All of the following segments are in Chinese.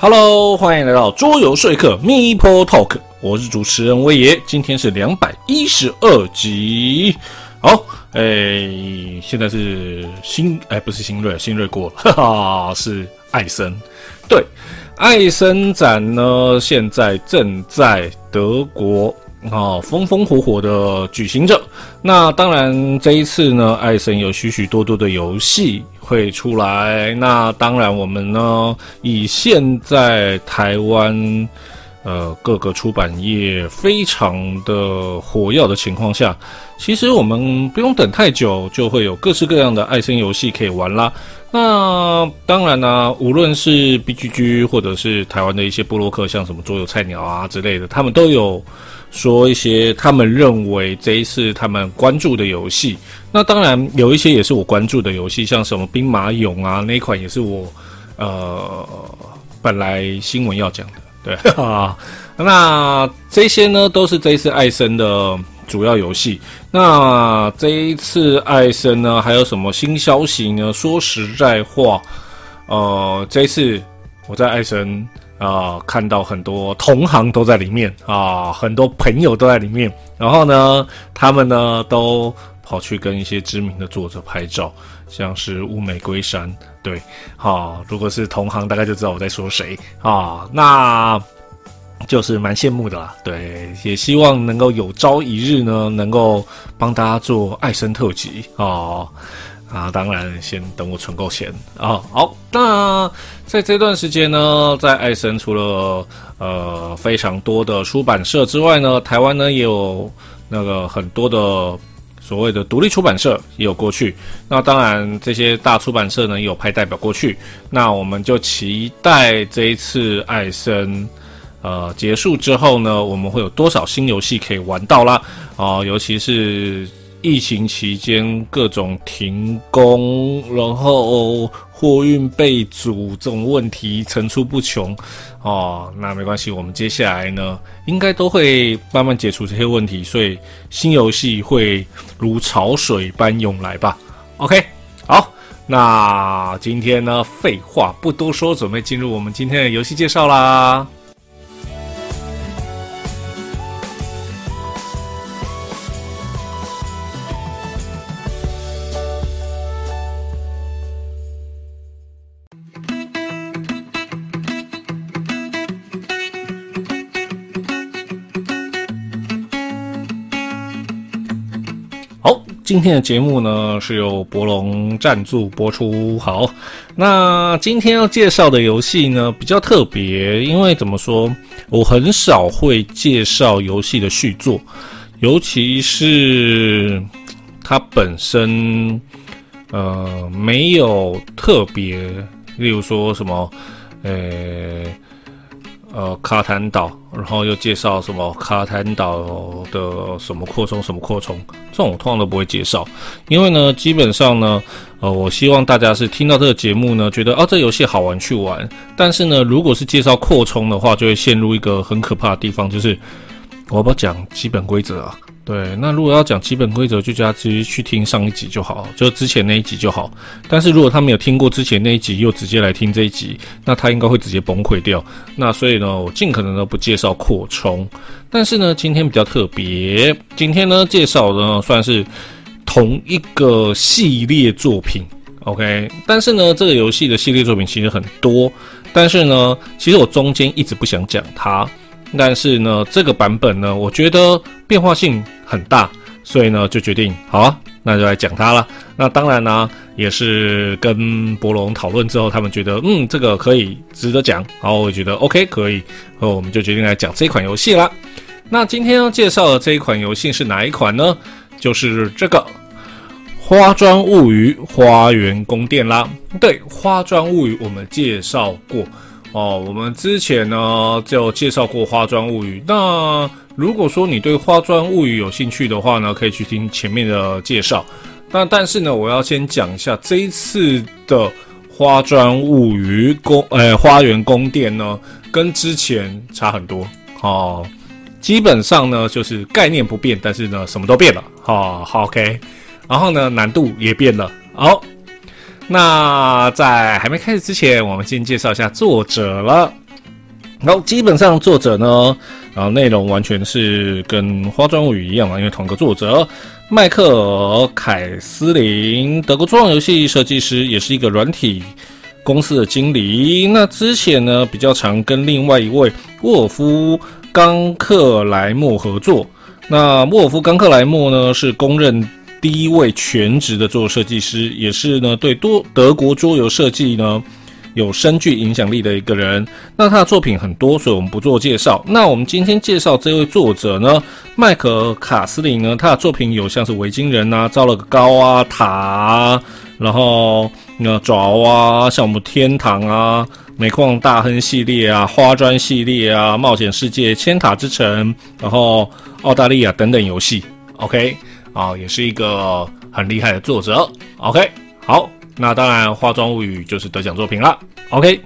Hello，欢迎来到桌游说客 m e p l Talk，我是主持人威爷，今天是两百一十二集。好，哎，现在是新，哎，不是新锐，新锐过了，哈哈，是艾森。对，艾森展呢，现在正在德国啊，风风火火的举行着。那当然，这一次呢，艾森有许许多多的游戏。会出来，那当然，我们呢，以现在台湾呃各个出版业非常的火药的情况下，其实我们不用等太久，就会有各式各样的爱森游戏可以玩啦。那当然呢，无论是 B G G 或者是台湾的一些布洛克，像什么桌游菜鸟啊之类的，他们都有。说一些他们认为这一次他们关注的游戏，那当然有一些也是我关注的游戏，像什么兵马俑啊 那一款也是我呃本来新闻要讲的，对 啊，那这些呢都是这一次艾森的主要游戏。那这一次艾森呢还有什么新消息呢？说实在话，呃，这一次我在艾森。啊，看到很多同行都在里面啊，很多朋友都在里面。然后呢，他们呢都跑去跟一些知名的作者拍照，像是物美龟山。对，好，如果是同行，大概就知道我在说谁啊。那就是蛮羡慕的啦。对，也希望能够有朝一日呢，能够帮大家做爱森特辑啊。啊，当然，先等我存够钱啊。好，那在这段时间呢，在艾森除了呃非常多的出版社之外呢，台湾呢也有那个很多的所谓的独立出版社也有过去。那当然，这些大出版社呢也有派代表过去。那我们就期待这一次艾森呃结束之后呢，我们会有多少新游戏可以玩到啦？啊，尤其是。疫情期间各种停工，然后货运被阻这种问题层出不穷哦。那没关系，我们接下来呢，应该都会慢慢解除这些问题，所以新游戏会如潮水般涌来吧。OK，好，那今天呢，废话不多说，准备进入我们今天的游戏介绍啦。今天的节目呢是由博龙赞助播出。好，那今天要介绍的游戏呢比较特别，因为怎么说，我很少会介绍游戏的续作，尤其是它本身呃没有特别，例如说什么呃。呃，卡坦岛，然后又介绍什么卡坦岛的什么扩充，什么扩充，这种我通常都不会介绍，因为呢，基本上呢，呃，我希望大家是听到这个节目呢，觉得啊，这游戏好玩去玩，但是呢，如果是介绍扩充的话，就会陷入一个很可怕的地方，就是我不要讲基本规则啊。对，那如果要讲基本规则，就叫他直接去听上一集就好，就之前那一集就好。但是如果他没有听过之前那一集，又直接来听这一集，那他应该会直接崩溃掉。那所以呢，我尽可能的不介绍扩充。但是呢，今天比较特别，今天呢介绍的算是同一个系列作品，OK。但是呢，这个游戏的系列作品其实很多，但是呢，其实我中间一直不想讲它。但是呢，这个版本呢，我觉得变化性很大，所以呢，就决定好啊，那就来讲它了。那当然呢，也是跟博龙讨论之后，他们觉得嗯，这个可以值得讲，然后我觉得 OK 可以，然后我们就决定来讲这款游戏了。那今天要介绍的这一款游戏是哪一款呢？就是这个《花砖物语：花园宫殿》啦。对，《花砖物语》我们介绍过。哦，我们之前呢就介绍过《花砖物语》。那如果说你对《花砖物语》有兴趣的话呢，可以去听前面的介绍。那但是呢，我要先讲一下这一次的《花砖物语》宫，呃，花园宫殿呢，跟之前差很多。哦，基本上呢就是概念不变，但是呢什么都变了。好，OK。然后呢难度也变了。好。那在还没开始之前，我们先介绍一下作者了。然后基本上作者呢，然后，内容完全是跟《花砖物语》一样嘛，因为同个作者迈克尔·凯斯林，德国桌上游戏设计师，也是一个软体公司的经理。那之前呢，比较常跟另外一位沃尔夫·冈克莱默合作。那沃尔夫·冈克莱默呢，是公认第一位全职的桌游设计师，也是呢对多德国桌游设计呢。有深具影响力的一个人，那他的作品很多，所以我们不做介绍。那我们今天介绍这位作者呢，麦克卡斯林呢，他的作品有像是维京人啊，造了个高啊塔，然后那爪哇，像我们天堂啊，煤矿大亨系列啊，花砖系列啊，冒险世界，千塔之城，然后澳大利亚等等游戏。OK，啊，也是一个很厉害的作者。OK，好。那当然，《化妆物语》就是得奖作品了。OK，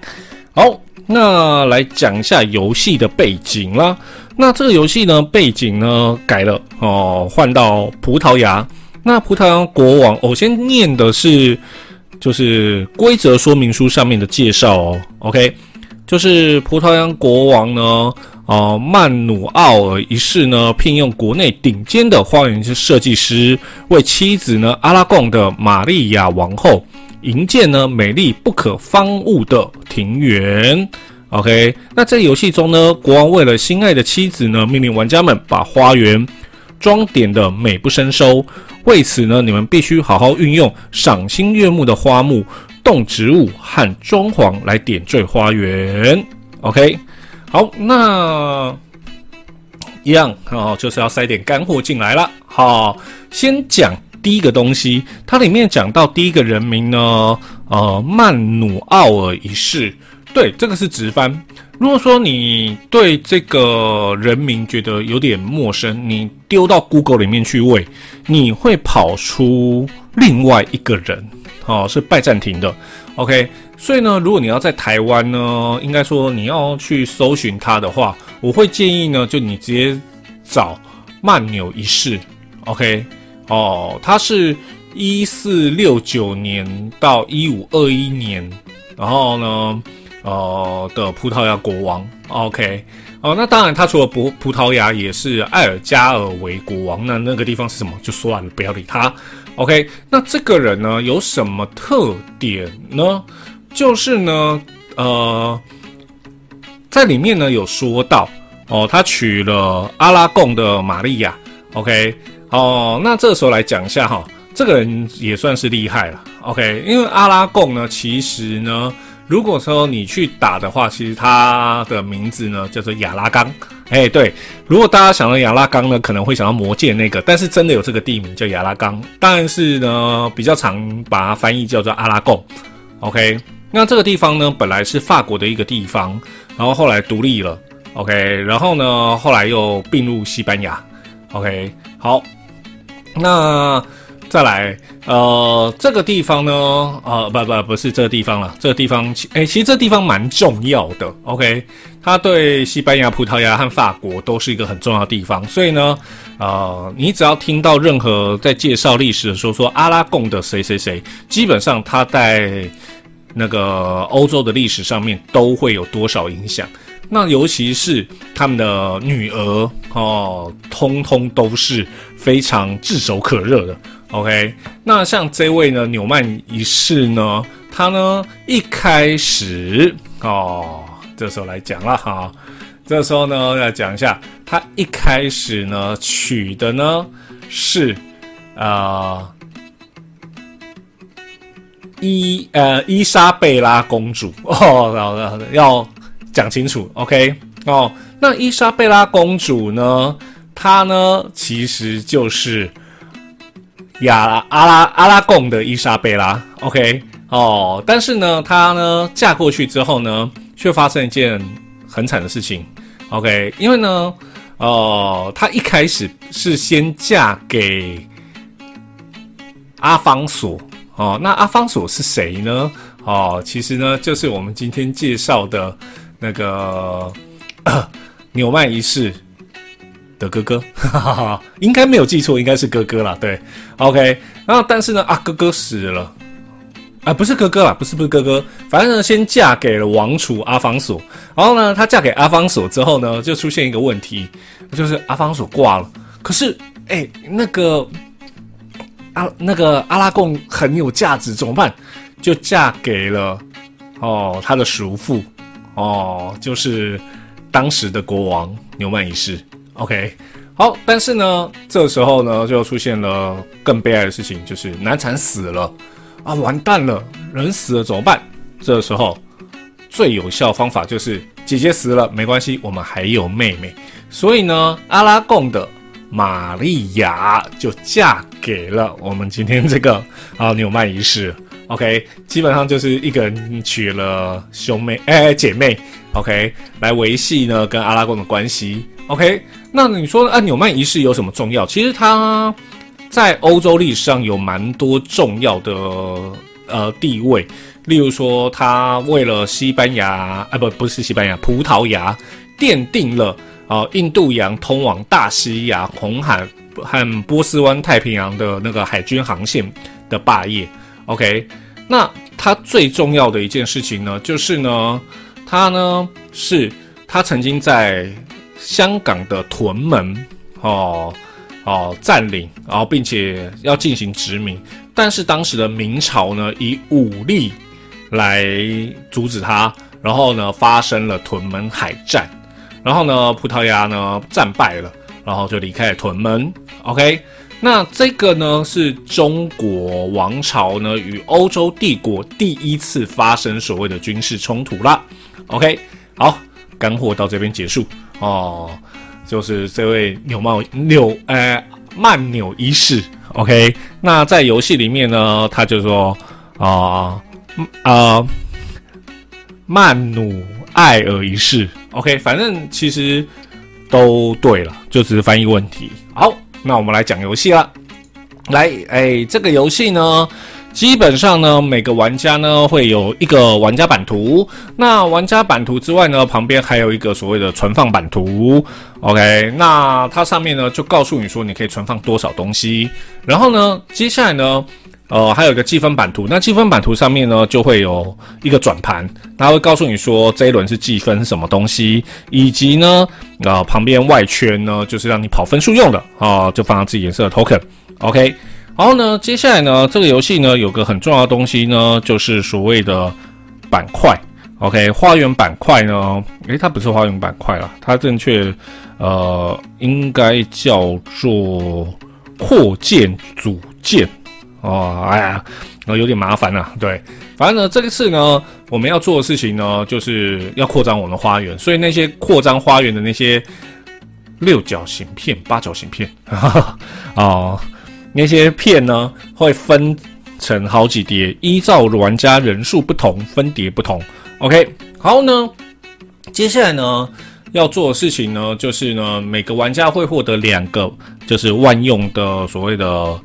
好，那来讲一下游戏的背景啦。那这个游戏呢，背景呢改了哦，换到葡萄牙。那葡萄牙国王，我先念的是就是规则说明书上面的介绍哦。OK，就是葡萄牙国王呢，哦，曼努奥尔一世呢，聘用国内顶尖的花园设计师，为妻子呢阿拉贡的玛丽亚王后。营建呢美丽不可方物的庭园，OK。那在游戏中呢，国王为了心爱的妻子呢，命令玩家们把花园装点的美不胜收。为此呢，你们必须好好运用赏心悦目的花木、动植物和装潢来点缀花园，OK。好，那一样哦，就是要塞点干货进来了。好，先讲。第一个东西，它里面讲到第一个人名呢，呃，曼努奥尔一世。对，这个是直翻。如果说你对这个人名觉得有点陌生，你丢到 Google 里面去喂，你会跑出另外一个人，哦，是拜占庭的。OK，所以呢，如果你要在台湾呢，应该说你要去搜寻他的话，我会建议呢，就你直接找曼纽一世。OK。哦，他是一四六九年到一五二一年，然后呢，呃的葡萄牙国王。OK，哦，那当然，他除了葡葡萄牙，也是埃尔加尔维国王。那那个地方是什么？就算了，不要理他。OK，那这个人呢，有什么特点呢？就是呢，呃，在里面呢有说到，哦，他娶了阿拉贡的玛利亚。OK。哦，那这时候来讲一下哈，这个人也算是厉害了。OK，因为阿拉贡呢，其实呢，如果说你去打的话，其实他的名字呢叫做亚拉冈。哎，对，如果大家想到亚拉冈呢，可能会想到魔界那个，但是真的有这个地名叫亚拉冈，但是呢，比较常把它翻译叫做阿拉贡。OK，那这个地方呢，本来是法国的一个地方，然后后来独立了。OK，然后呢，后来又并入西班牙。OK，好。那再来，呃，这个地方呢，呃，不不不是这个地方了，这个地方，哎，其实这地方蛮重要的，OK，它对西班牙、葡萄牙和法国都是一个很重要的地方，所以呢，呃，你只要听到任何在介绍历史的时候说阿拉贡的谁谁谁，基本上他在那个欧洲的历史上面都会有多少影响。那尤其是他们的女儿哦，通通都是非常炙手可热的。OK，那像这位呢，纽曼一世呢，他呢一开始哦，这时候来讲了哈，这时候呢要讲一下，他一开始呢娶的呢是啊伊呃伊莎贝拉公主 哦，然后要。讲清楚，OK 哦。那伊莎贝拉公主呢？她呢，其实就是亚阿拉阿拉贡的伊莎贝拉，OK 哦。但是呢，她呢嫁过去之后呢，却发生一件很惨的事情，OK。因为呢，哦，她一开始是先嫁给阿方索，哦，那阿方索是谁呢？哦，其实呢，就是我们今天介绍的。那个 纽曼一世的哥哥，哈哈哈应该没有记错，应该是哥哥了。对，OK。然后但是呢，啊，哥哥死了，啊，不是哥哥啦，不是不是哥哥，反正呢，先嫁给了王储阿方索。然后呢，她嫁给阿方索之后呢，就出现一个问题，就是阿方索挂了。可是，哎，那个阿那个阿拉贡很有价值，怎么办？就嫁给了哦他的叔父哦，就是当时的国王纽曼一世。OK，好，但是呢，这时候呢，就出现了更悲哀的事情，就是难产死了。啊，完蛋了！人死了怎么办？这时候最有效方法就是姐姐死了没关系，我们还有妹妹。所以呢，阿拉贡的玛利亚就嫁给了我们今天这个啊纽曼一世。OK，基本上就是一个人娶了兄妹哎姐妹，OK 来维系呢跟阿拉贡的关系。OK，那你说啊纽曼一世有什么重要？其实他。在欧洲历史上有蛮多重要的呃地位，例如说，他为了西班牙啊不不是西班牙，葡萄牙奠定了啊印度洋通往大西洋、红海和波斯湾太平洋的那个海军航线的霸业。OK，那他最重要的一件事情呢，就是呢，他呢是他曾经在香港的屯门哦。哦，占领，然后并且要进行殖民，但是当时的明朝呢，以武力来阻止他，然后呢，发生了屯门海战，然后呢，葡萄牙呢战败了，然后就离开了屯门。OK，那这个呢是中国王朝呢与欧洲帝国第一次发生所谓的军事冲突啦。OK，好，干货到这边结束哦。就是这位纽曼纽呃曼纽一世，OK。那在游戏里面呢，他就说啊啊曼努埃尔一世，OK。反正其实都对了，就只是翻译问题。好，那我们来讲游戏了。来，哎，这个游戏呢。基本上呢，每个玩家呢会有一个玩家版图。那玩家版图之外呢，旁边还有一个所谓的存放版图。OK，那它上面呢就告诉你说你可以存放多少东西。然后呢，接下来呢，呃，还有一个积分版图。那积分版图上面呢就会有一个转盘，它会告诉你说这一轮是积分是什么东西，以及呢，啊，旁边外圈呢就是让你跑分数用的啊，就放上自己颜色的 token。OK。然后呢，接下来呢，这个游戏呢有个很重要的东西呢，就是所谓的板块。OK，花园板块呢，诶，它不是花园板块了，它正确呃应该叫做扩建组件。哦，哎呀，呃，有点麻烦啊。对，反正呢，这一次呢，我们要做的事情呢，就是要扩张我们的花园，所以那些扩张花园的那些六角形片、八角形片，啊。那些片呢会分成好几叠，依照玩家人数不同分叠不同。OK，好呢，接下来呢要做的事情呢就是呢每个玩家会获得两个就是万用的所谓的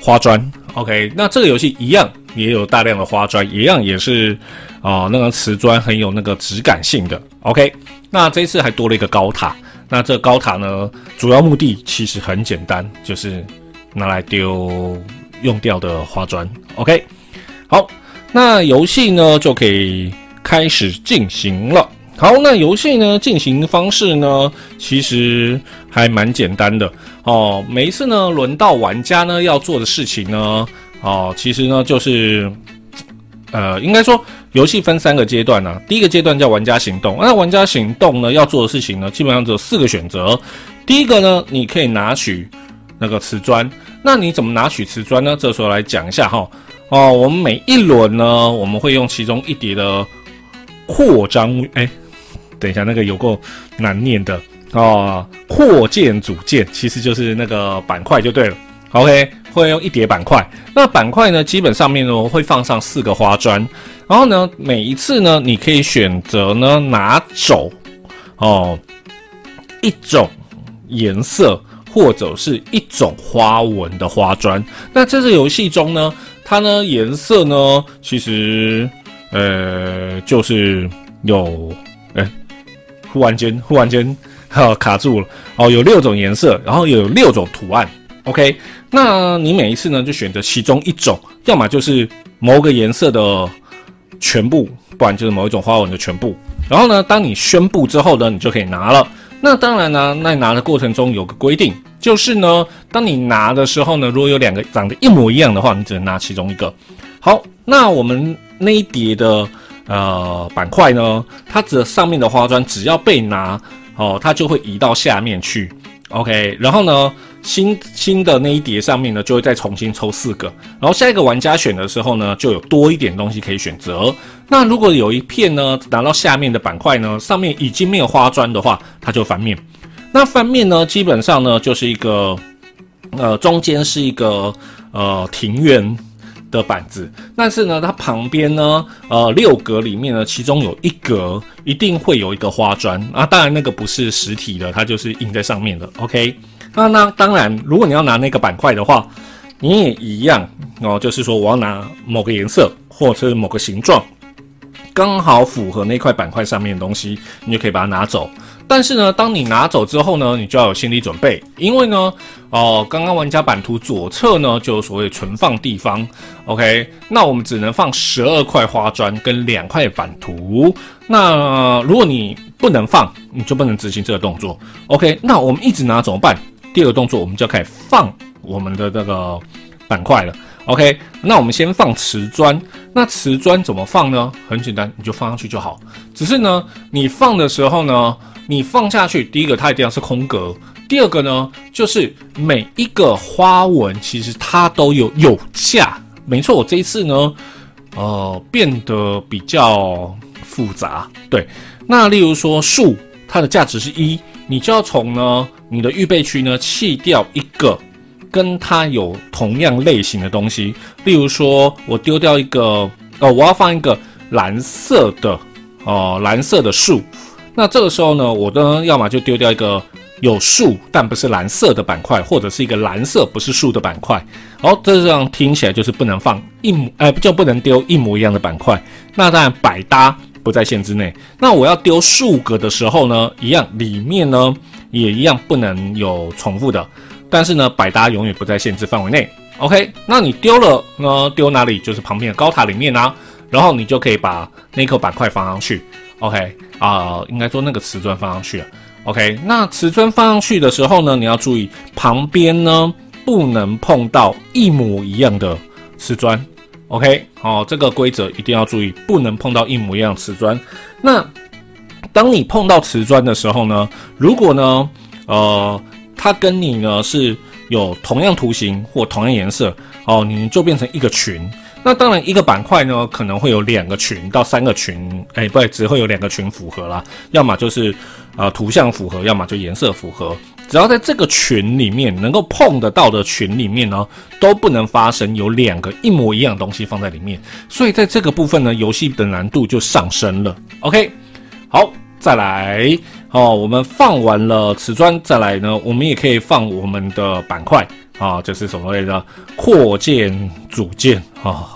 花砖。OK，那这个游戏一样也有大量的花砖，一样也是啊那个瓷砖很有那个质感性的。OK，那这一次还多了一个高塔。那这高塔呢主要目的其实很简单，就是。拿来丢用掉的花砖，OK，好，那游戏呢就可以开始进行了。好，那游戏呢进行方式呢其实还蛮简单的哦。每一次呢轮到玩家呢要做的事情呢，哦，其实呢就是呃，应该说游戏分三个阶段呢。第一个阶段叫玩家行动，那玩家行动呢要做的事情呢基本上只有四个选择。第一个呢，你可以拿取。那个瓷砖，那你怎么拿取瓷砖呢？这时候来讲一下哈。哦，我们每一轮呢，我们会用其中一叠的扩张，哎，等一下，那个有够难念的哦。扩建组件其实就是那个板块就对了。OK，会用一叠板块。那板块呢，基本上面呢会放上四个花砖，然后呢，每一次呢，你可以选择呢拿走哦一种颜色。或者是一种花纹的花砖，那这个游戏中呢，它呢颜色呢，其实呃就是有，哎，忽然间忽然间哈卡住了哦，有六种颜色，然后有六种图案 OK，那你每一次呢就选择其中一种，要么就是某个颜色的全部，不然就是某一种花纹的全部。然后呢，当你宣布之后呢，你就可以拿了。那当然呢，在拿的过程中有个规定，就是呢，当你拿的时候呢，如果有两个长得一模一样的话，你只能拿其中一个。好，那我们那一叠的呃板块呢，它的上面的花砖只要被拿哦，它就会移到下面去。OK，然后呢，新新的那一叠上面呢，就会再重新抽四个，然后下一个玩家选的时候呢，就有多一点东西可以选择。那如果有一片呢拿到下面的板块呢，上面已经没有花砖的话，它就翻面。那翻面呢，基本上呢就是一个，呃，中间是一个呃庭院。的板子，但是呢，它旁边呢，呃，六格里面呢，其中有一格一定会有一个花砖啊。当然，那个不是实体的，它就是印在上面的。OK，那那当然，如果你要拿那个板块的话，你也一样哦，就是说我要拿某个颜色或者是某个形状，刚好符合那块板块上面的东西，你就可以把它拿走。但是呢，当你拿走之后呢，你就要有心理准备，因为呢，哦，刚刚玩家版图左侧呢就有所谓存放地方，OK，那我们只能放十二块花砖跟两块版图。那如果你不能放，你就不能执行这个动作，OK，那我们一直拿怎么办？第二个动作，我们就要开始放我们的这个板块了，OK，那我们先放瓷砖，那瓷砖怎么放呢？很简单，你就放上去就好。只是呢，你放的时候呢。你放下去，第一个它一定要是空格，第二个呢，就是每一个花纹其实它都有有价。没错，我这一次呢，呃，变得比较复杂。对，那例如说树，它的价值是一，你就要从呢你的预备区呢弃掉一个跟它有同样类型的东西。例如说，我丢掉一个哦，我要放一个蓝色的哦，蓝色的树。那这个时候呢，我呢，要么就丢掉一个有树但不是蓝色的板块，或者是一个蓝色不是树的板块。哦，这样听起来就是不能放一模，哎，就不能丢一模一样的板块。那当然百搭不在限制内。那我要丢数格的时候呢，一样里面呢也一样不能有重复的。但是呢，百搭永远不在限制范围内。OK，那你丢了呢，丢哪里？就是旁边的高塔里面啊。然后你就可以把那颗板块放上去。OK 啊，应该说那个瓷砖放上去了。OK，那瓷砖放上去的时候呢，你要注意旁边呢不能碰到一模一样的瓷砖。OK，好，这个规则一定要注意，不能碰到一模一样瓷砖。那当你碰到瓷砖的时候呢，如果呢，呃，它跟你呢是有同样图形或同样颜色，哦，你就变成一个群。那当然，一个板块呢可能会有两个群到三个群，哎，不对，只会有两个群符合啦，要么就是呃图像符合，要么就颜色符合。只要在这个群里面能够碰得到的群里面呢，都不能发生有两个一模一样的东西放在里面。所以在这个部分呢，游戏的难度就上升了。OK，好，再来哦，我们放完了瓷砖，再来呢，我们也可以放我们的板块。啊，就是所谓的？扩建组件啊，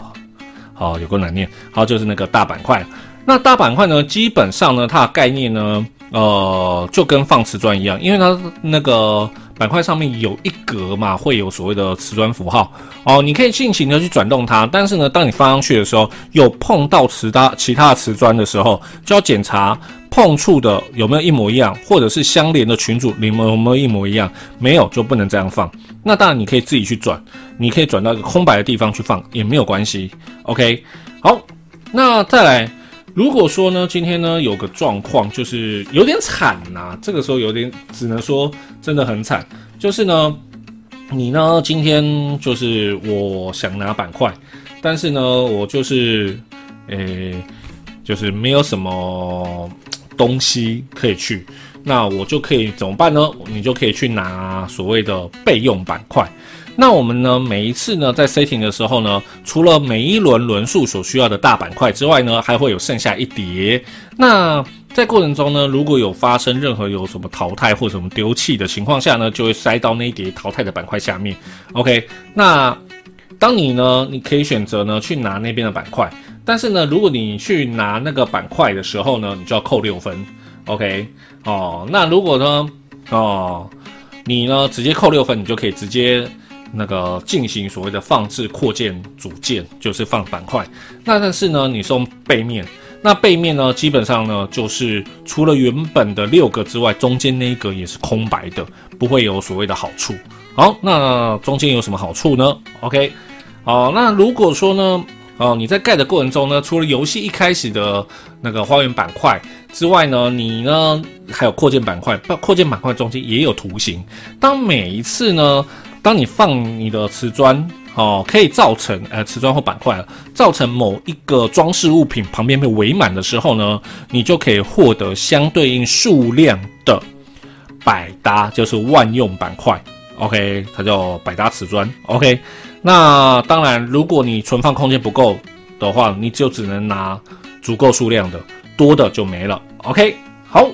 好，有个难念。好，就是那个大板块。那大板块呢，基本上呢，它的概念呢，呃，就跟放瓷砖一样，因为它那个板块上面有一格嘛，会有所谓的瓷砖符号。哦，你可以尽情的去转动它，但是呢，当你放上去的时候，有碰到其他其他的瓷砖的时候，就要检查。碰触的有没有一模一样，或者是相连的群组里面有没有一模一样？没有就不能这样放。那当然你可以自己去转，你可以转到一个空白的地方去放也没有关系。OK，好，那再来，如果说呢，今天呢有个状况就是有点惨呐，这个时候有点只能说真的很惨，就是呢，你呢今天就是我想拿板块，但是呢我就是诶就是没有什么。东西可以去，那我就可以怎么办呢？你就可以去拿所谓的备用板块。那我们呢，每一次呢，在 setting 的时候呢，除了每一轮轮数所需要的大板块之外呢，还会有剩下一叠。那在过程中呢，如果有发生任何有什么淘汰或什么丢弃的情况下呢，就会塞到那一叠淘汰的板块下面。OK，那当你呢，你可以选择呢去拿那边的板块。但是呢，如果你去拿那个板块的时候呢，你就要扣六分，OK？哦，那如果呢，哦，你呢直接扣六分，你就可以直接那个进行所谓的放置扩建组件，就是放板块。那但是呢，你是用背面，那背面呢，基本上呢，就是除了原本的六个之外，中间那一格也是空白的，不会有所谓的好处。好，那中间有什么好处呢？OK，好，那如果说呢，哦，你在盖的过程中呢，除了游戏一开始的那个花园板块之外呢，你呢还有扩建板块，扩建板块中间也有图形。当每一次呢，当你放你的瓷砖哦，可以造成呃瓷砖或板块造成某一个装饰物品旁边被围满的时候呢，你就可以获得相对应数量的百搭，就是万用板块。OK，它叫百搭瓷砖。OK，那当然，如果你存放空间不够的话，你就只能拿足够数量的，多的就没了。OK，好，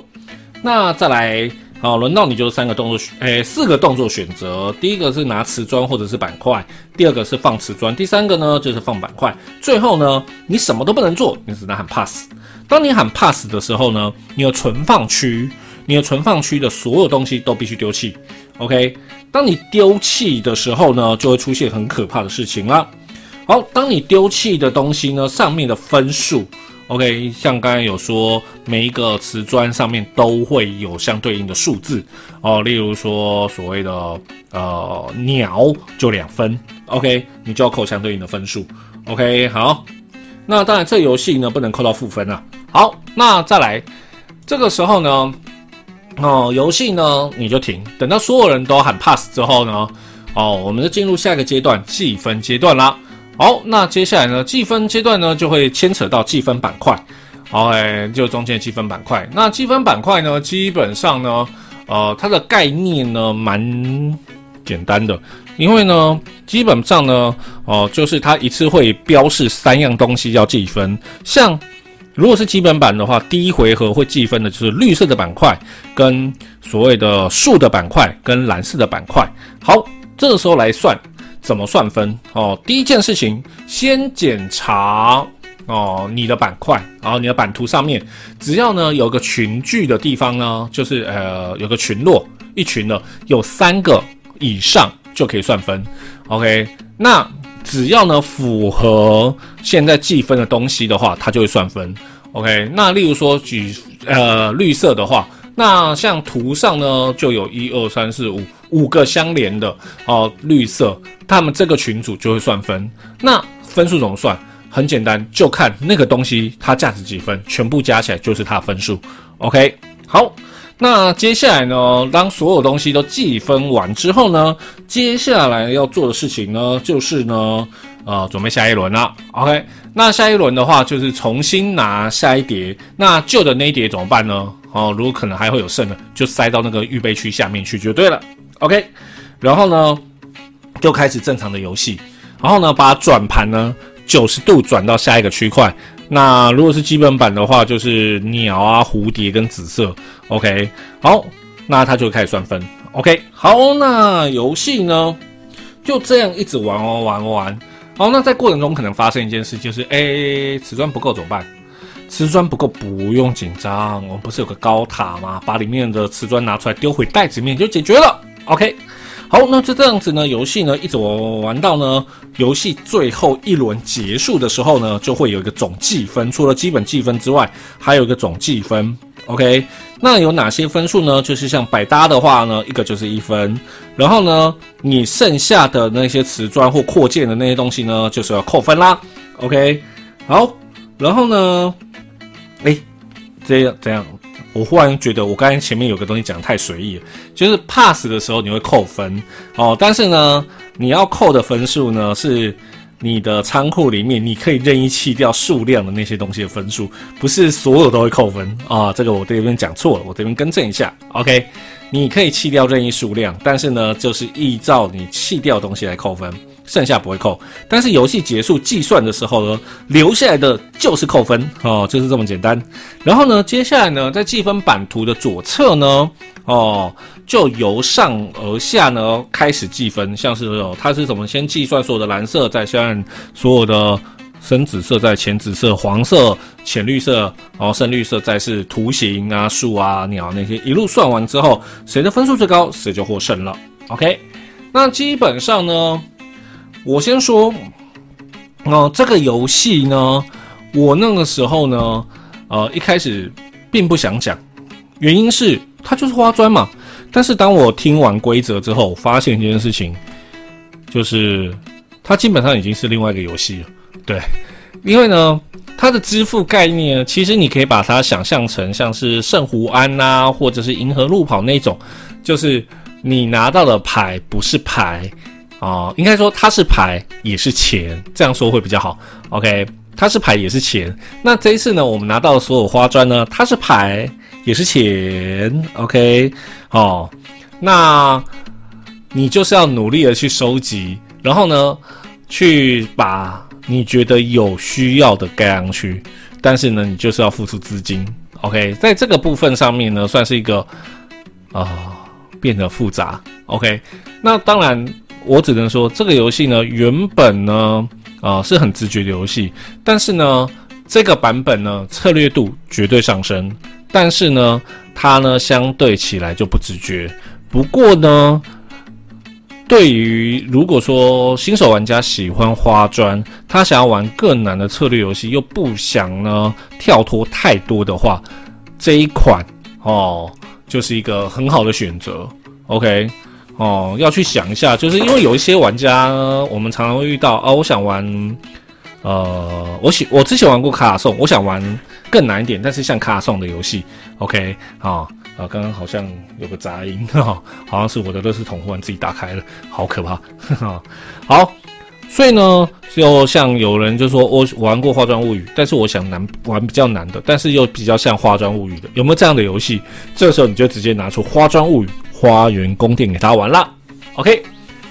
那再来。好，轮到你就是三个动作，诶，四个动作选择。第一个是拿瓷砖或者是板块，第二个是放瓷砖，第三个呢就是放板块。最后呢，你什么都不能做，你只能喊 pass。当你喊 pass 的时候呢，你的存放区，你的存放区的所有东西都必须丢弃。OK，当你丢弃的时候呢，就会出现很可怕的事情了。好，当你丢弃的东西呢，上面的分数。OK，像刚才有说，每一个瓷砖上面都会有相对应的数字哦。例如说，所谓的呃鸟就两分，OK，你就要扣相对应的分数。OK，好，那当然这游戏呢不能扣到负分啊。好，那再来，这个时候呢，哦，游戏呢你就停，等到所有人都喊 pass 之后呢，哦，我们就进入下一个阶段计分阶段啦。好，那接下来呢？计分阶段呢，就会牵扯到计分板块。OK，就中间计分板块。那计分板块呢，基本上呢，呃，它的概念呢，蛮简单的。因为呢，基本上呢，哦，就是它一次会标示三样东西要计分。像如果是基本版的话，第一回合会计分的就是绿色的板块，跟所谓的树的板块，跟蓝色的板块。好，这个时候来算。怎么算分哦？第一件事情，先检查哦你的板块，然后你的版图上面，只要呢有个群聚的地方呢，就是呃有个群落，一群的有三个以上就可以算分。OK，那只要呢符合现在计分的东西的话，它就会算分。OK，那例如说举呃绿色的话。那像图上呢，就有一二三四五五个相连的哦，绿色，他们这个群组就会算分。那分数怎么算？很简单，就看那个东西它价值几分，全部加起来就是它的分数。OK，好，那接下来呢，当所有东西都计分完之后呢，接下来要做的事情呢，就是呢，呃，准备下一轮了。OK，那下一轮的话，就是重新拿下一叠，那旧的那一叠怎么办呢？哦，如果可能还会有剩的，就塞到那个预备区下面去就对了。OK，然后呢，就开始正常的游戏。然后呢，把转盘呢九十度转到下一个区块。那如果是基本版的话，就是鸟啊、蝴蝶跟紫色。OK，好，那它就开始算分。OK，好，那游戏呢就这样一直玩玩玩玩。好，那在过程中可能发生一件事，就是诶，瓷砖不够怎么办？瓷砖不够，不用紧张。我们不是有个高塔吗？把里面的瓷砖拿出来丢回袋子里面就解决了。OK，好，那就这样子呢，游戏呢一直玩玩到呢，游戏最后一轮结束的时候呢，就会有一个总计分。除了基本计分之外，还有一个总计分。OK，那有哪些分数呢？就是像百搭的话呢，一个就是一分。然后呢，你剩下的那些瓷砖或扩建的那些东西呢，就是要扣分啦。OK，好，然后呢？哎，这样这样，我忽然觉得我刚才前面有个东西讲太随意了，就是 pass 的时候你会扣分哦，但是呢，你要扣的分数呢是你的仓库里面你可以任意弃掉数量的那些东西的分数，不是所有都会扣分啊。这个我这边讲错了，我这边更正一下。OK，你可以弃掉任意数量，但是呢，就是依照你弃掉东西来扣分。剩下不会扣，但是游戏结束计算的时候呢，留下来的就是扣分哦，就是这么简单。然后呢，接下来呢，在计分版图的左侧呢，哦，就由上而下呢开始计分，像是哦，它是怎么先计算所有的蓝色，再算所有的深紫色，再浅紫色、黄色、浅绿色，然后深绿色，再是图形啊、树啊、鸟那些，一路算完之后，谁的分数最高，谁就获胜了。OK。那基本上呢，我先说，哦，这个游戏呢，我那个时候呢，呃，一开始并不想讲，原因是它就是花砖嘛。但是当我听完规则之后，发现一件事情，就是它基本上已经是另外一个游戏了。对，因为呢，它的支付概念，其实你可以把它想象成像是圣湖安呐，或者是银河路跑那种，就是你拿到的牌不是牌啊，应该说它是牌也是钱，这样说会比较好。OK，它是牌也是钱。那这一次呢，我们拿到的所有花砖呢，它是牌。也是钱，OK，哦，那你就是要努力的去收集，然后呢，去把你觉得有需要的盖上去，但是呢，你就是要付出资金，OK，在这个部分上面呢，算是一个啊变得复杂，OK，那当然我只能说这个游戏呢，原本呢啊是很直觉的游戏，但是呢，这个版本呢策略度绝对上升。但是呢，它呢相对起来就不直觉。不过呢，对于如果说新手玩家喜欢花砖，他想要玩更难的策略游戏，又不想呢跳脱太多的话，这一款哦就是一个很好的选择。OK，哦要去想一下，就是因为有一些玩家，我们常常会遇到啊，我想玩。呃，我喜我之前玩过卡卡颂，我想玩更难一点，但是像卡卡颂的游戏，OK 啊啊，刚刚好像有个杂音 哈，好像是我的乐视桶忽然自己打开了，好可怕 哈。好，所以呢，就像有人就说我玩过化妆物语，但是我想难玩比较难的，但是又比较像化妆物语的，有没有这样的游戏？这时候你就直接拿出花妆物语花园宫殿给他玩了，OK。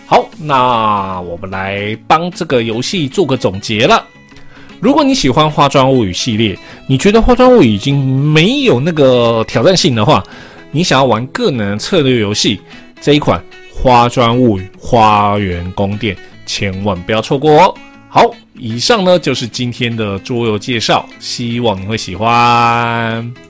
好，那我们来帮这个游戏做个总结了。如果你喜欢《化妆物语》系列，你觉得《化妆物语》已经没有那个挑战性的话，你想要玩个人策略游戏，这一款《化妆物语：花园宫殿》千万不要错过哦。好，以上呢就是今天的桌游介绍，希望你会喜欢。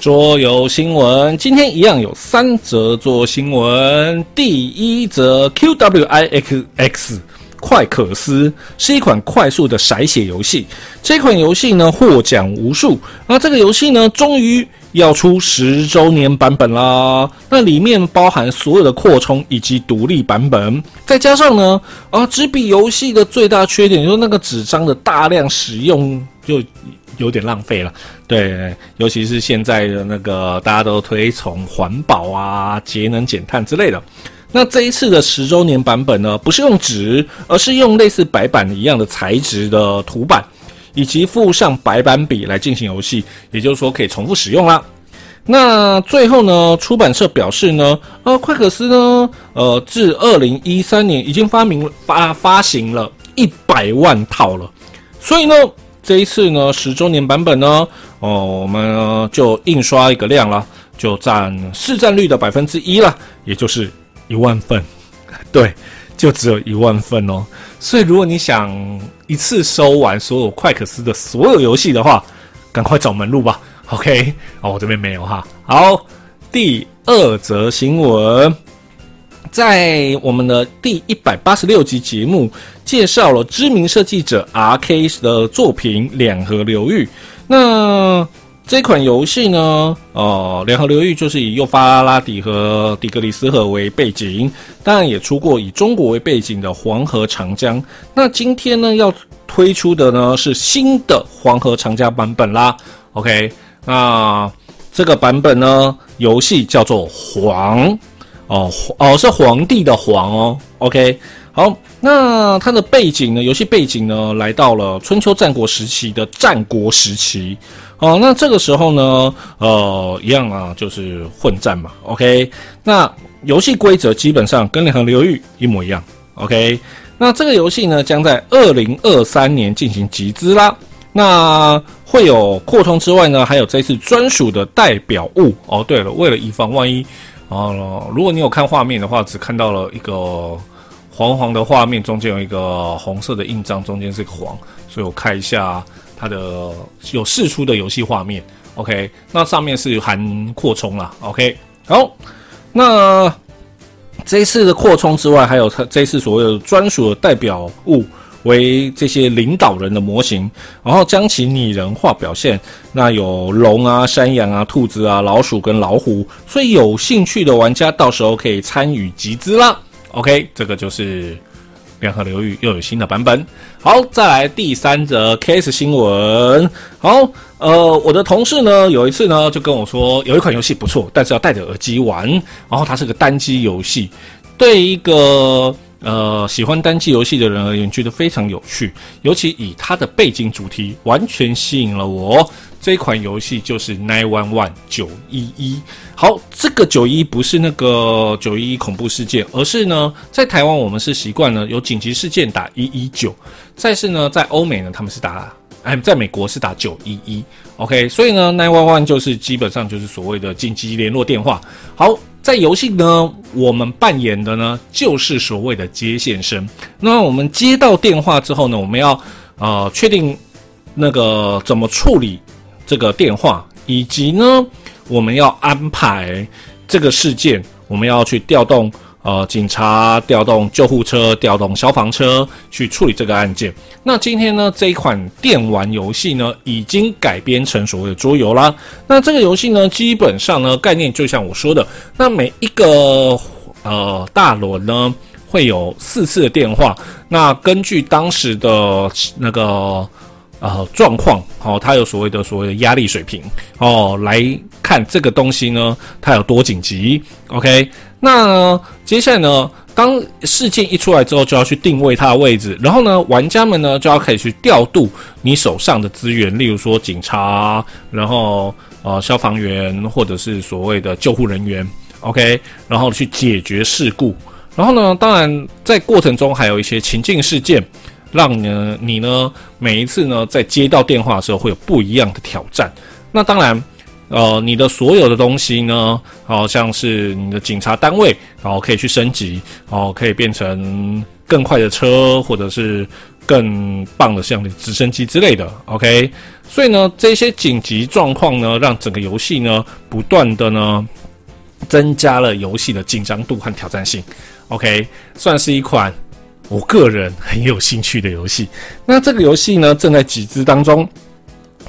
桌游新闻，今天一样有三则桌游新闻。第一则，QWIXX 快可思是一款快速的筛写游戏。这款游戏呢获奖无数。那这个游戏呢，终于要出十周年版本啦。那里面包含所有的扩充以及独立版本，再加上呢，啊，纸笔游戏的最大缺点就是那个纸张的大量使用就。有点浪费了，对，尤其是现在的那个大家都推崇环保啊、节能减碳之类的。那这一次的十周年版本呢，不是用纸，而是用类似白板一样的材质的图板，以及附上白板笔来进行游戏，也就是说可以重复使用啦。那最后呢，出版社表示呢，呃，快可思呢，呃，自二零一三年已经发明发发行了一百万套了，所以呢。这一次呢，十周年版本呢，哦，我们就印刷一个量了，就占市占率的百分之一了，也就是一万份，对，就只有一万份哦。所以如果你想一次收完所有快可思的所有游戏的话，赶快找门路吧。OK，哦，我这边没有哈。好，第二则新闻。在我们的第一百八十六集节目，介绍了知名设计者 R.K. 的作品《两河流域》。那这款游戏呢？哦，《两河流域》就是以幼发拉底和底格里斯河为背景，当然也出过以中国为背景的黄河长江。那今天呢，要推出的呢是新的黄河长江版本啦。OK，那这个版本呢，游戏叫做黄。哦哦，是皇帝的皇哦。OK，好，那它的背景呢？游戏背景呢，来到了春秋战国时期的战国时期。哦，那这个时候呢，呃，一样啊，就是混战嘛。OK，那游戏规则基本上跟两河流域一模一样。OK，那这个游戏呢，将在二零二三年进行集资啦。那会有扩充之外呢，还有这次专属的代表物哦。对了，为了以防万一哦，如果你有看画面的话，只看到了一个黄黄的画面，中间有一个红色的印章，中间是个黄，所以我看一下它的有释出的游戏画面。OK，那上面是含扩充啦。OK，好，那这一次的扩充之外，还有它这一次所谓的专属的代表物。为这些领导人的模型，然后将其拟人化表现。那有龙啊、山羊啊、兔子啊、老鼠跟老虎，所以有兴趣的玩家到时候可以参与集资啦。OK，这个就是两河流域又有新的版本。好，再来第三则 case 新闻。好，呃，我的同事呢有一次呢就跟我说，有一款游戏不错，但是要戴着耳机玩，然后它是个单机游戏，对一个。呃，喜欢单机游戏的人而言，觉得非常有趣，尤其以它的背景主题，完全吸引了我。这款游戏就是 Nine One One 九一一。好，这个九一不是那个九一一恐怖事件，而是呢，在台湾我们是习惯呢有紧急事件打一一九，再是呢在欧美呢他们是打，哎，在美国是打九一一。OK，所以呢 Nine One One 就是基本上就是所谓的紧急联络电话。好。在游戏呢，我们扮演的呢就是所谓的接线生。那我们接到电话之后呢，我们要呃确定那个怎么处理这个电话，以及呢我们要安排这个事件，我们要去调动。呃，警察调动救护车，调动消防车去处理这个案件。那今天呢，这一款电玩游戏呢，已经改编成所谓的桌游啦。那这个游戏呢，基本上呢，概念就像我说的，那每一个呃大轮呢，会有四次的电话。那根据当时的那个呃状况，哦，它有所谓的所谓的压力水平哦，来看这个东西呢，它有多紧急。OK。那接下来呢？当事件一出来之后，就要去定位它的位置，然后呢，玩家们呢就要可以去调度你手上的资源，例如说警察，然后呃消防员或者是所谓的救护人员，OK，然后去解决事故。然后呢，当然在过程中还有一些情境事件，让呢你呢每一次呢在接到电话的时候会有不一样的挑战。那当然。呃，你的所有的东西呢，好像是你的警察单位，然后可以去升级，哦，可以变成更快的车，或者是更棒的像直升机之类的。OK，所以呢，这些紧急状况呢，让整个游戏呢，不断的呢，增加了游戏的紧张度和挑战性。OK，算是一款我个人很有兴趣的游戏。那这个游戏呢，正在集资当中，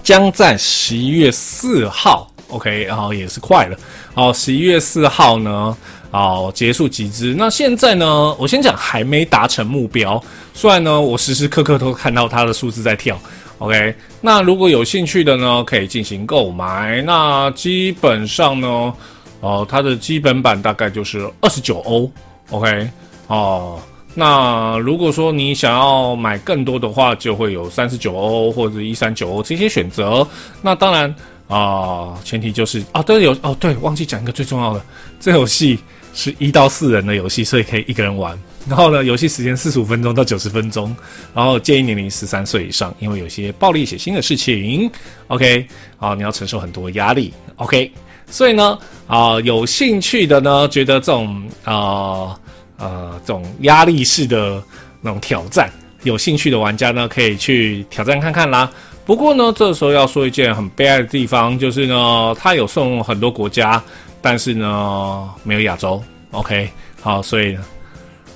将在十一月四号。OK，然后也是快了。好，十一月四号呢，好结束集资。那现在呢，我先讲还没达成目标。虽然呢，我时时刻刻都看到它的数字在跳。OK，那如果有兴趣的呢，可以进行购买。那基本上呢，哦，它的基本版大概就是二十九欧。OK，哦，那如果说你想要买更多的话，就会有三十九欧或者一三九欧这些选择。那当然。啊，前提就是啊，对有哦，对，忘记讲一个最重要的，这游戏是一到四人的游戏，所以可以一个人玩。然后呢，游戏时间四十五分钟到九十分钟，然后建议年龄十三岁以上，因为有些暴力血腥的事情。OK，啊，你要承受很多压力。OK，所以呢，啊，有兴趣的呢，觉得这种啊呃这种压力式的那种挑战，有兴趣的玩家呢，可以去挑战看看啦。不过呢，这时候要说一件很悲哀的地方，就是呢，它有送很多国家，但是呢，没有亚洲。OK，好，所以，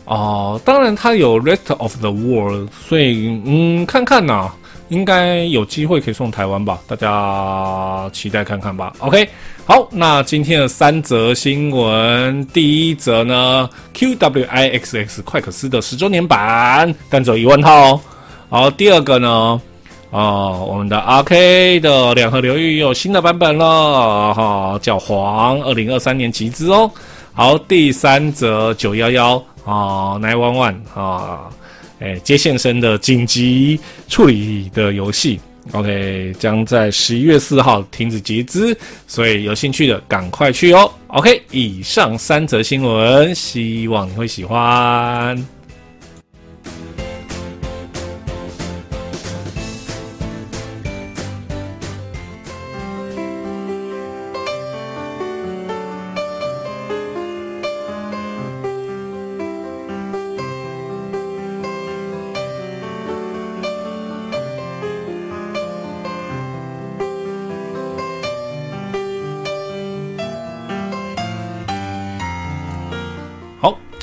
哦，当然它有 Rest of the World，所以，嗯，看看呐，应该有机会可以送台湾吧，大家期待看看吧。OK，好，那今天的三则新闻，第一则呢，QWIXX 快可斯的十周年版，但只有一万套哦。好，第二个呢？哦，我们的 RK 的两河流域有新的版本了，哈，叫黄，二零二三年集资哦。好，第三则九幺幺啊，Nine One One 啊，哎，接线生的紧急处理的游戏，OK，将在十一月四号停止集资，所以有兴趣的赶快去哦。OK，以上三则新闻，希望你会喜欢。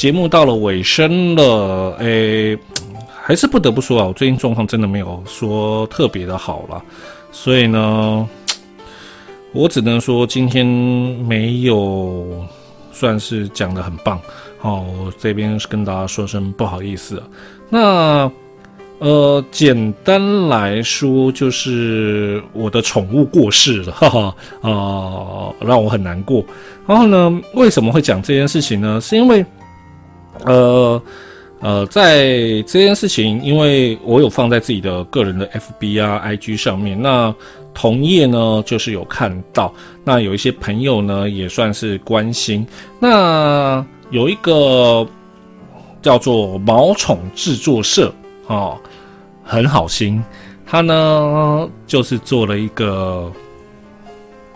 节目到了尾声了，诶，还是不得不说啊，我最近状况真的没有说特别的好了，所以呢，我只能说今天没有算是讲的很棒，好，这边跟大家说声不好意思。那呃，简单来说就是我的宠物过世了，哈哈，啊，让我很难过。然后呢，为什么会讲这件事情呢？是因为。呃呃，在这件事情，因为我有放在自己的个人的 FB 啊、IG 上面，那同业呢就是有看到，那有一些朋友呢也算是关心，那有一个叫做毛宠制作社哦，很好心，他呢就是做了一个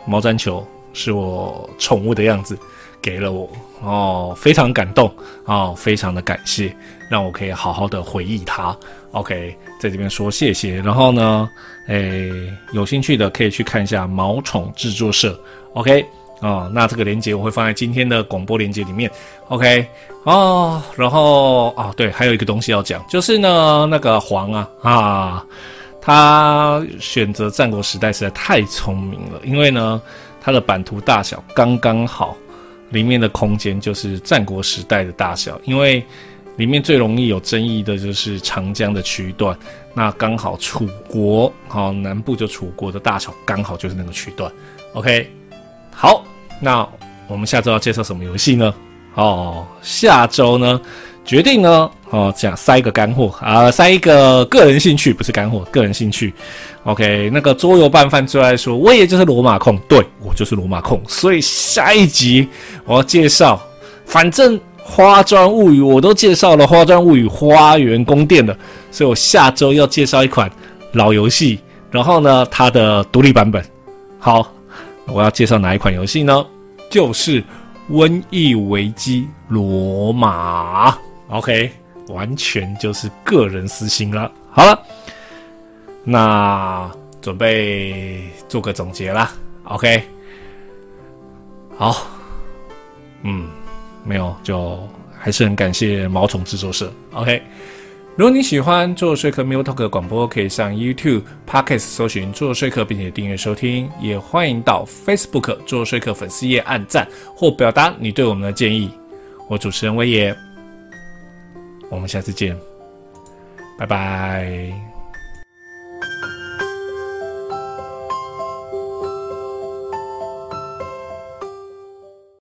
毛毡球，是我宠物的样子。给了我哦，非常感动哦，非常的感谢，让我可以好好的回忆他。OK，在这边说谢谢。然后呢，诶，有兴趣的可以去看一下毛宠制作社。OK，哦，那这个链接我会放在今天的广播链接里面。OK，哦，然后啊，对，还有一个东西要讲，就是呢，那个黄啊啊，他选择战国时代实在太聪明了，因为呢，他的版图大小刚刚好。里面的空间就是战国时代的大小，因为里面最容易有争议的就是长江的区段，那刚好楚国好南部就楚国的大小刚好就是那个区段。OK，好，那我们下周要介绍什么游戏呢？哦，下周呢？决定呢，哦，讲塞一个干货啊，塞一个个人兴趣，不是干货，个人兴趣。OK，那个桌游拌饭最爱说，我也就是罗马控，对我就是罗马控，所以下一集我要介绍，反正花砖物语我都介绍了，花砖物语花园宫殿的，所以我下周要介绍一款老游戏，然后呢，它的独立版本。好，我要介绍哪一款游戏呢？就是《瘟疫危机罗马》。OK，完全就是个人私心了。好了，那准备做个总结啦。OK，好，嗯，没有，就还是很感谢毛虫制作社。OK，如果你喜欢做说客 m u t Talk 广播，可以上 YouTube、Podcast 搜寻做说客，并且订阅收听。也欢迎到 Facebook 做说客粉丝页按赞或表达你对我们的建议。我主持人威爷。我们下次见，拜拜。